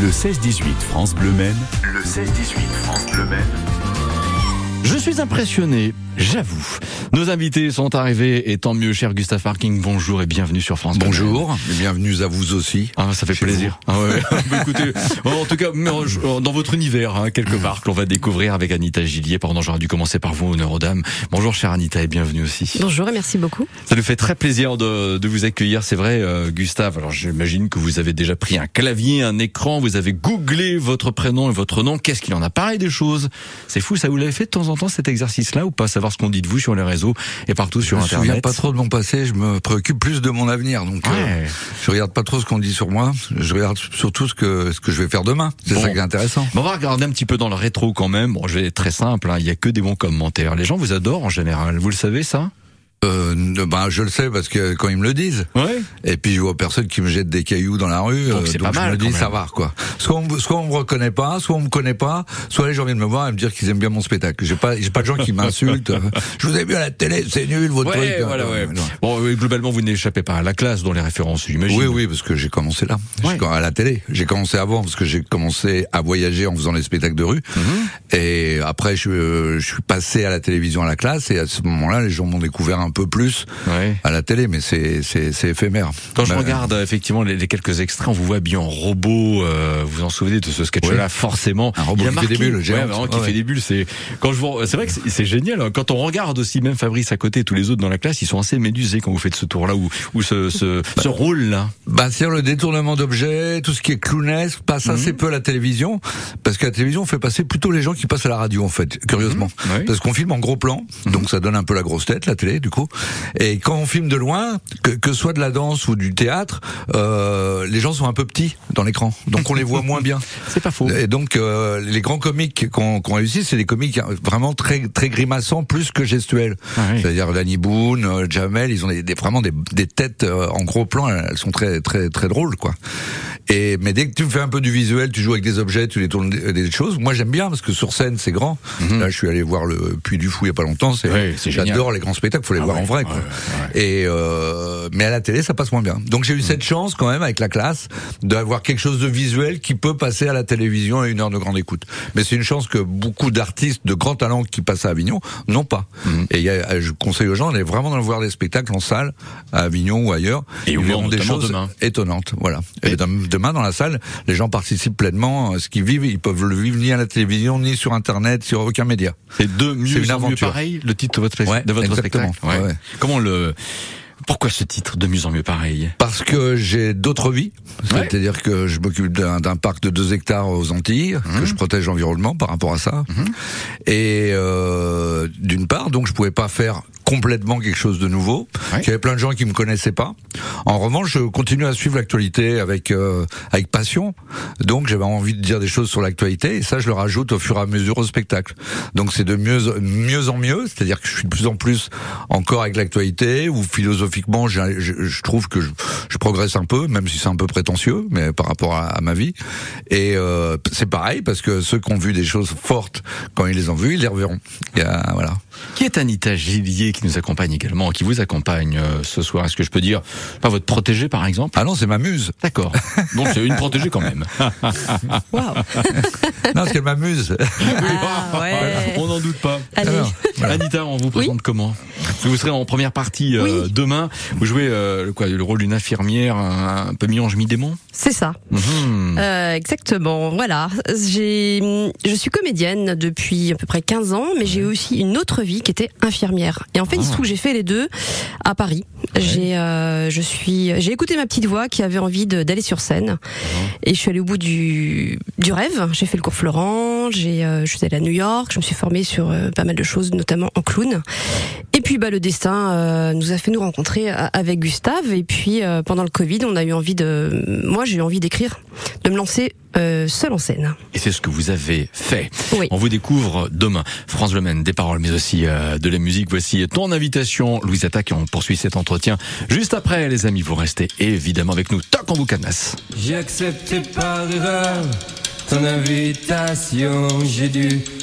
Le 16-18 France Bleu Maine. Le 16-18 France Bleu Maine. Je suis impressionné, j'avoue. Nos invités sont arrivés et tant mieux, cher Gustave Parking. Bonjour et bienvenue sur France. Bonjour, et bienvenue à vous aussi. Ah, ça fait plaisir. Ah ouais. Bah, Écoutez, en tout cas, euh, dans votre univers, hein, quelque part, que l'on va découvrir avec Anita Gillier. Pardon, j'aurais dû commencer par vous, honneur aux dames. Bonjour, chère Anita, et bienvenue aussi. Bonjour et merci beaucoup. Ça nous fait très plaisir de, de vous accueillir, c'est vrai, euh, Gustave. Alors j'imagine que vous avez déjà pris un clavier, un écran, vous avez googlé votre prénom et votre nom. Qu'est-ce qu'il en a pareil des choses? C'est fou, ça vous l'avez fait de temps en temps cet exercice-là ou pas Savoir ce qu'on dit de vous sur les réseaux et partout sur je me souviens Internet. pas trop de mon passé, je me préoccupe plus de mon avenir. Donc euh, Ouais. je regarde pas trop ce qu'on dit sur moi, je regarde surtout ce que ce que je vais faire demain. C'est Bon. ça qui est intéressant. Bon, on va regarder un petit peu dans le rétro quand même. Bon, je vais être très simple, hein, il y a que des bons commentaires. Les gens vous adorent en général, vous le savez ça? Euh, ben je le sais parce que quand ils me le disent. Ouais. Et puis je vois personne qui me jette des cailloux dans la rue, Donc euh, c'est donc pas mal, je me dis ça va quoi. Soit on, soit on me reconnaît pas, soit on me connaît pas, soit les gens viennent me voir et me dire qu'ils aiment bien mon spectacle. J'ai pas j'ai pas de gens qui m'insultent. je vous ai vu à la télé, c'est nul votre Ouais, truc. voilà, Euh, ouais. Bon, globalement, vous n'échappez pas à la classe dans les références, j'imagine. Oui, oui, parce que j'ai commencé là, à la télé. J'ai commencé avant parce que j'ai commencé à voyager en faisant des spectacles de rue. Et après, je, euh, je suis passé à la télévision à la classe. Et à ce moment-là, les gens m'ont découvert un peu plus Ouais. à la télé, mais c'est éphémère. Quand je regarde euh, effectivement les, les quelques extraits, on vous voit bien en robot. euh, vous vous en souvenez de ce sketch-là Ouais. Forcément, Un robot qui fait des bulles, j'ai Ouais, honte. vraiment, qui Ouais, fait ouais. des bulles. C'est quand je vois, c'est vrai que c'est- génial. hein. Quand on regarde aussi même Fabrice à côté, tous les autres dans la classe, ils sont assez médusés quand vous faites ce tour-là ou ou ce ce, ce rôle-là. Bah, c'est le détournement d'objets, tout ce qui est clownesque, passe Mhm. assez peu à la télévision, parce qu'à la télévision, on fait passer plutôt les gens qui passent à la radio, en fait, curieusement. Mhm. Parce qu'on filme en gros plan, donc ça donne un peu la grosse tête, la télé, du coup. Et quand on filme de loin, que, que ce soit de la danse ou du théâtre, euh, les gens sont un peu petits dans l'écran, donc on les voit moins bien. C'est pas faux. Et donc, euh, les grands comiques qu'on qu'on réussit, c'est des comiques vraiment très très grimaçants, plus que gestuels. Ah oui. C'est-à-dire Danny Boone, euh, Jamel, ils ont des, des- vraiment des, des têtes euh, en gros plan, elles sont très très très drôles quoi. Et mais dès que tu fais un peu du visuel, tu joues avec des objets, tu les tournes des, choses. Moi j'aime bien parce que sur scène c'est grand. Là je suis allé voir le Puy du Fou il y a pas longtemps. C'est, Mhm. Oui, j'adore les grands spectacles, faut les Ah voir ouais, en vrai quoi. ouais, Et euh, mais à la télé ça passe moins bien. Donc j'ai eu cette chance quand même avec la classe d'avoir quelque chose de visuel qui peut passer à la télévision à une heure de grande écoute. Mais c'est une chance que beaucoup d'artistes de grand talent qui passent à Avignon n'ont pas. Mhm. Et y a, je conseille aux gens d'aller vraiment d'aller voir des spectacles en salle à Avignon ou ailleurs. Et Ils verront des choses demain. étonnantes. Voilà. Et, dem- demain dans la salle, les gens participent pleinement à ce qu'ils vivent. Ils peuvent le vivre ni à la télévision ni sur Internet, sur aucun média. C'est deux mieux C'est une en mieux aventure. pareil, le titre de votre, Ouais, de votre exactement. spectacle. Ouais. Ouais. Comment le, pourquoi ce titre de mieux en mieux pareil? Parce que j'ai d'autres vies, Ouais. c'est-à-dire que je m'occupe d'un parc de 2 hectares aux Antilles, Mhm. que je protège l'environnement par rapport à ça. Et euh, d'une part, donc je pouvais pas faire complètement quelque chose de nouveau. Ouais. Il y avait plein de gens qui me connaissaient pas. En revanche, je continue à suivre l'actualité avec euh, avec passion. Donc j'avais envie de dire des choses sur l'actualité et ça je le rajoute au fur et à mesure au spectacle. Donc c'est de mieux mieux en mieux, c'est-à-dire que je suis de plus en plus encore avec l'actualité ou philosophiquement j'ai- je, je trouve que je, je progresse un peu, même si c'est un peu prétentieux, mais par rapport à, à ma vie. Et euh, c'est pareil parce que ceux qui ont vu des choses fortes quand ils les ont vues, ils les reverront. Y a- voilà. Qui est Anita Gillier qui nous accompagne également, qui vous accompagne euh, ce soir? Est-ce que je peux dire, pas votre protégée par exemple? Ah non, c'est ma muse. D'accord. Donc c'est une protégée quand même. Waouh. Non, parce qu'elle m'amuse. Ah, ouais. On n'en doute pas. Allez. Alors, Anita, on vous présente comment? Vous serez en première partie euh, Oui. demain. Vous jouez euh, le quoi, le rôle d'une infirmière, un, un peu mi-ange mi-démon? C'est ça. Mhm. Euh, exactement. Voilà. Je suis comédienne depuis à peu près 15 ans, mais j'ai aussi une autre vie qui était infirmière. Et en fait, il se Ah. trouve que j'ai fait les deux à Paris. J'ai, euh, je suis, j'ai écouté ma petite voix qui avait envie d'aller sur scène, et je suis allée au bout du, du rêve. J'ai fait le cours Florent, j'ai, euh, je suis allée à New York, je me suis formée sur euh, pas mal de choses, notamment en clown. Et puis, bah, le destin euh, nous a fait nous rencontrer euh, avec Gustave. Et puis, euh, pendant le Covid, on a eu envie de, moi, j'ai eu envie d'écrire, de me lancer euh, seule en scène. Et c'est ce que vous avez fait. Oui. On vous découvre demain. France Le Maine, des paroles, mais aussi euh, de la musique. Voici ton invitation, Louise Attaque, et on poursuit cet entretien juste après, les amis. Vous restez évidemment avec nous. Toc, on vous cadenasse. J'ai accepté par erreur ton invitation. J'ai dû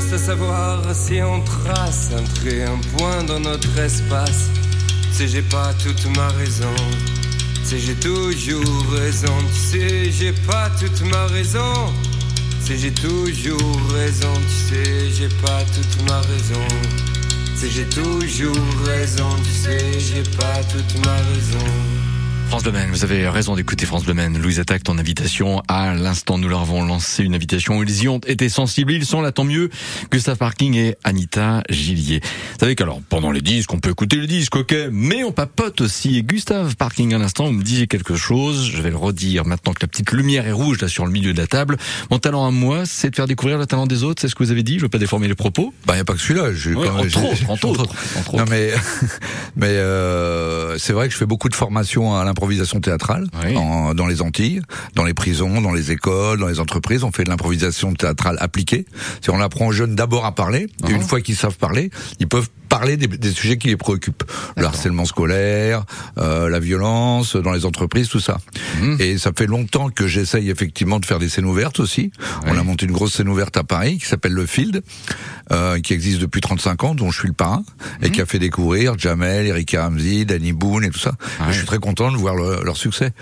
Reste à savoir si on trace un trait, un point dans notre espace. Tu j'ai pas toute ma raison. Tu j'ai toujours raison. Tu sais, j'ai pas toute ma raison. Tu j'ai toujours raison. Tu sais, j'ai pas toute ma raison. Tu j'ai toujours raison. Tu sais, j'ai pas toute ma raison. France Bleu Maine, vous avez raison d'écouter France Bleu Maine. Louise Attaque, ton invitation. À l'instant, nous leur avons lancé une invitation. Ils y ont été sensibles. Ils sont là, tant mieux. Gustave Parking et Anita Gillier. Vous savez qu'alors, pendant les disques, on peut écouter le disque, ok, mais on papote aussi. Et Gustave Parking, à l'instant, vous me disiez quelque chose. Je vais le redire maintenant que la petite lumière est rouge, là, sur le milieu de la table. Mon talent à moi, c'est de faire découvrir le talent des autres. C'est ce que vous avez dit. Je veux pas déformer les propos. Bah, y a pas que celui-là. J'ai Ouais, quand même- entre autres, entre autres, entre Non autres. mais mais euh, c'est vrai que je fais beaucoup de formations à l'improvisation théâtrale Oui. en- dans les Antilles, dans les prisons, dans les écoles, dans les entreprises. On fait de l'improvisation théâtrale appliquée. C'est on apprend aux jeunes d'abord à parler et Uh-huh. une fois qu'ils savent parler, ils peuvent parler des, des sujets qui les préoccupent. Le harcèlement scolaire, euh, la violence dans les entreprises, tout ça. Mhm. Et ça fait longtemps que j'essaye effectivement de faire des scènes ouvertes aussi. On a monté une grosse scène ouverte à Paris qui s'appelle Le Field, euh, qui existe depuis 35 ans, dont je suis le parrain, Mhm. et qui a fait découvrir Jamel, Erika Hamzi, Danny Boone et tout ça. Et je suis très content de voir le- leur succès.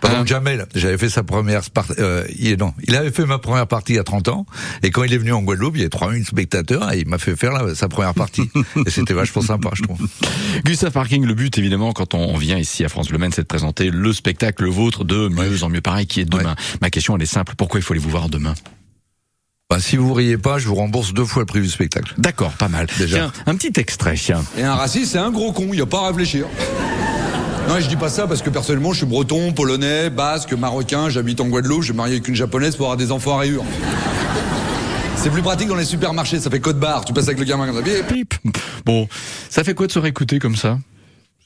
Par exemple, Jamel, j'avais fait sa première euh, il, non, il avait fait ma première partie il y a 30 ans, et quand il est venu en Guadeloupe, il y avait 3000 spectateurs, et il m'a fait faire la- sa première partie. et c'était vachement sympa, je trouve. Gustave Parking, le but évidemment quand on vient ici à France Bleu Maine, c'est de présenter le spectacle le vôtre de mieux en mieux pareil qui est demain. Ma question elle est simple, pourquoi il faut aller vous voir demain Bah, si vous riez pas, je vous rembourse deux fois le prix du spectacle. D'accord, pas mal. Déjà. Tiens, un petit extrait, tiens. Et un raciste, c'est un gros con, il a pas à réfléchir. Non, je dis pas ça parce que personnellement, je suis breton, polonais, basque, marocain, j'habite en Guadeloupe, je suis marié avec une japonaise pour avoir des enfants à rayures. C'est plus pratique dans les supermarchés, ça fait code barre, tu passes avec le gamin comme ça. Bon, ça fait quoi de se réécouter comme ça?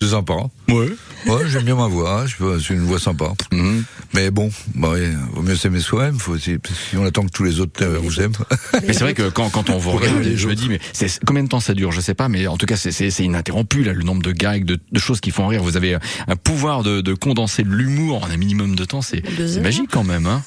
C'est sympa. Ouais. Ouais, j'aime bien ma voix, je- c'est une voix sympa. Mhm. Mais bon, bah ouais, vaut mieux s'aimer soi-même, faut aussi, si on attend que tous les autres euh, vous aiment. Mais c'est vrai que quand, quand on vous regarde, je me dis, mais c'est combien de temps ça dure Je sais pas, mais en tout cas, c'est- ininterrompu là, le nombre de gags, de, de choses qui font rire. Vous avez un pouvoir de, de condenser de l'humour en un minimum de temps. C'est magique quand même, hein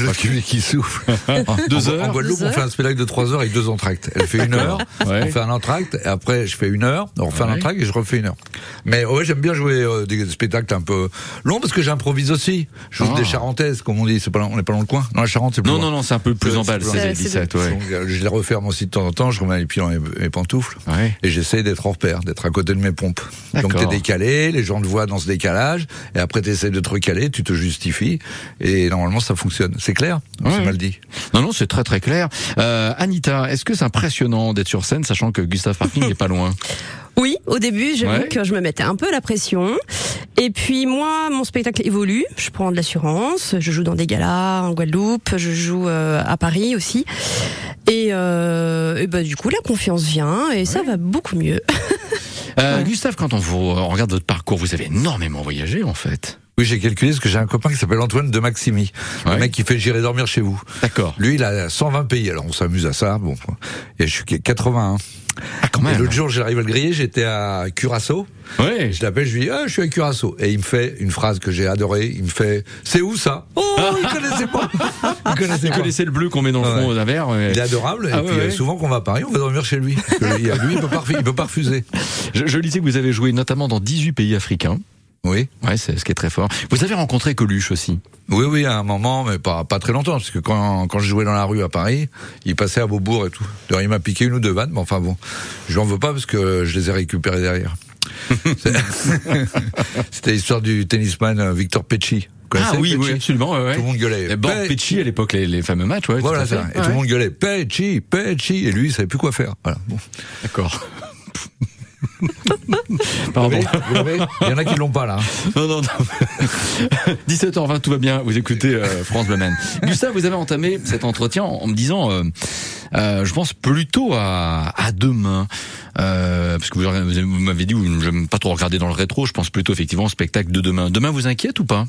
L'autre qui, qui souffle. Deux en, heures. En Guadeloupe, Deux on fait un spectacle de trois heures avec deux entractes. Elle fait une heure, Ouais. on fait un entracte, et après je fais une heure, on refait Ouais. un entracte et je refais une heure. Mais ouais, j'aime bien jouer euh, des spectacles un peu longs parce que j'improvise aussi. Je joue Ah. des charentaises, comme on dit. Pas, on n'est pas dans le coin. Dans la Charente, c'est plus Non, loin. non, non, c'est un peu plus en balle, c'est- 16 et c'est- 17, ouais. Donc, euh, je les referme aussi de temps en temps, je remets les pieds dans mes, mes pantoufles. Ouais. Et j'essaie d'être en repère, d'être à côté de mes pompes. Donc t'es décalé, les gens te voient dans ce décalage, et après t'essaies de te recaler, tu te justifies, et normalement ça fonctionne. C'est clair Ouais, C'est mal dit? Non, non, c'est très très clair. Euh, Anita, est-ce que c'est impressionnant d'être sur scène, sachant que Gustave Parking n'est pas loin? Oui, au début, j'avoue Ouais. que je me mettais un peu la pression. Et puis moi, mon spectacle évolue. Je prends de l'assurance. Je joue dans des galas en Guadeloupe. Je joue euh, à Paris aussi. Et, euh, et bah, du coup, la confiance vient et ça va beaucoup mieux. Euh, Gustave, quand on, vous, on regarde votre parcours, vous avez énormément voyagé en fait. Oui, j'ai calculé parce que j'ai un copain qui s'appelle Antoine de Maximi, Ouais. le mec qui fait J'irai dormir chez vous. D'accord. Lui, il a 120 pays, alors on s'amuse à ça. Bon, et je suis 81. Ah, quand Et même. l'autre jour, j'arrive à le griller, j'étais à Curaçao. Ouais. Je l'appelle, je lui dis, ah, je suis à Curaçao. Et il me fait une phrase que j'ai adorée. Il me fait, c'est où ça? Oh, il connaissait pas. Il connaissait Vous pas. connaissez le bleu qu'on met dans le Ouais. fond d'un verre ouais. Il est adorable. Ah et ouais, puis, ouais. euh, souvent qu'on va à Paris, on va dormir chez lui. Parce que lui, il peut pas, il peut pas refuser. je, je lisais que vous avez joué notamment dans 18 pays africains. Oui. Ouais, c'est ce qui est très fort. Vous avez rencontré Coluche aussi? Oui, oui, à un moment, mais pas, pas très longtemps, parce que quand, quand je jouais dans la rue à Paris, il passait à Beaubourg et tout. D'ailleurs, il m'a piqué une ou deux vannes, mais enfin bon, je lui en veux pas parce que je les ai récupérées derrière. C'était l'histoire du tennisman euh, Victor Pecci. Ah oui, Pecci oui, absolument. Ouais. Tout le monde gueulait. Et Bon, Pecci. À l'époque, les, les fameux matchs, ouais. Voilà tout ça. fait. Et tout le monde gueulait Pecci, Pecci. Et lui, il savait plus quoi faire. Voilà. Bon. D'accord. Pardon. Vous Il y en a qui l'ont pas là. Non, non, non. 17h20, tout va bien. Vous écoutez euh, France Bleu. Gustave, vous avez entamé cet entretien en, me disant, euh, euh, je pense plutôt à, à demain. Euh, parce que vous, vous avez- vous m'avez dit, vous n'aime pas trop regarder dans le rétro. Je pense plutôt effectivement au spectacle de demain. Demain vous inquiète ou pas?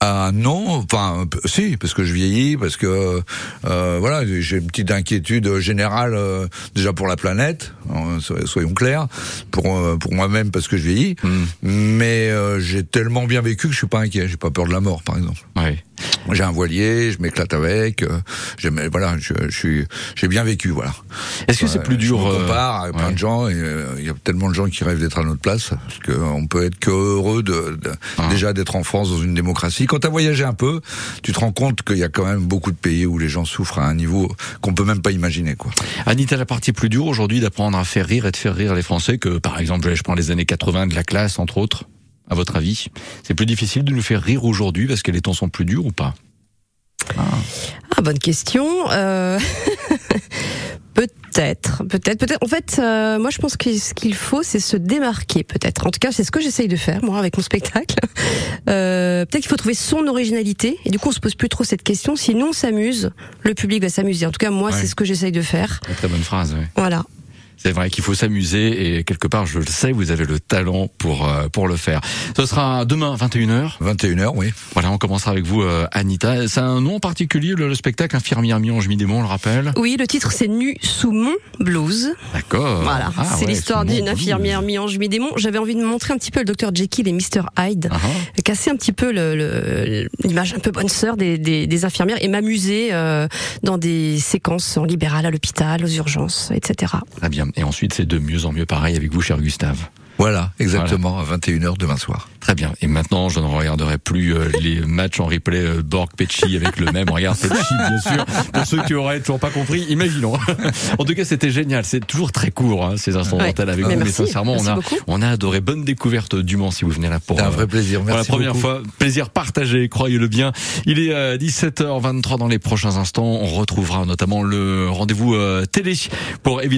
Ah non, enfin si, parce que je vieillis, parce que euh, voilà, j'ai une petite inquiétude générale euh, déjà pour la planète, so- soyons clairs, pour euh, pour moi-même parce que je vieillis, Hmm. mais euh, j'ai tellement bien vécu que je suis pas inquiet, j'ai pas peur de la mort par exemple. Ouais. J'ai un voilier, je m'éclate avec, euh, voilà, je, je suis j'ai bien vécu voilà. Est-ce que c'est Ouais, plus dur Je me euh, compare à plein ouais. de gens euh, il y a tellement de gens qui rêvent d'être à notre place parce qu'on peut être que heureux de, de- Ah. déjà d'être en France dans une démocratie. Quand tu as voyagé un peu, tu te rends compte qu'il y a quand même beaucoup de pays où les gens souffrent à un niveau qu'on peut même pas imaginer quoi. Anita, la partie plus dure aujourd'hui d'apprendre à faire rire et de faire rire les Français que, par exemple, je prends les années 80 de la classe, entre autres. À votre avis, c'est plus difficile de nous faire rire aujourd'hui parce que les temps sont plus durs ou pas? Ah, bonne question. Euh... peut-être, peut-être, peut-être. En fait, euh, moi, je pense que ce qu'il faut, c'est se démarquer, peut-être. En tout cas, c'est ce que j'essaye de faire, moi, avec mon spectacle. Euh, peut-être qu'il faut trouver son originalité. Et du coup, on se pose plus trop cette question. Si nous, on s'amuse, le public va s'amuser. En tout cas, moi, Ouais. c'est ce que j'essaye de faire. Très bonne phrase. Ouais. Voilà. C'est vrai qu'il faut s'amuser et quelque part, je le sais, vous avez le talent pour euh, pour le faire. Ce sera demain 21h. 21h, oui. Voilà, on commencera avec vous, euh, Anita. C'est un nom particulier le, le spectacle Infirmière mi-ange mi-démon, on le rappelle? Oui, le titre, c'est Nu sous mon blues. D'accord. Voilà. Ah c'est ouais, l'histoire d'une infirmière mi-ange, mi-démon. J'avais envie de montrer un petit peu le docteur Jekyll et Mr Hyde. Ah ah. casser un petit peu le- le- l'image un peu bonne sœur des, des, des infirmières et m'amuser euh, dans des séquences en libéral à l'hôpital, aux urgences, etc. Très bien. Et ensuite, c'est de mieux en mieux pareil avec vous, cher Gustave. Voilà, exactement, à 21h demain soir. Très bien. Et maintenant, je ne regarderai plus euh, les matchs en replay euh, Borg-Pecci avec le même. On regarde Pecci, bien sûr. Pour ceux qui auraient toujours pas compris, imaginons. en tout cas, c'était génial. C'est toujours très court, hein, ces instants Ouais. avec Mais vous. merci. Mais sincèrement, Merci on a, beaucoup. on a adoré. Bonne découverte du Mans si vous venez là pour, C'est un euh, vrai plaisir. pour la Merci première beaucoup. fois. Plaisir partagé, croyez-le bien. Il est euh, 17h23 dans les prochains instants. On retrouvera notamment le rendez-vous euh, télé pour évidemment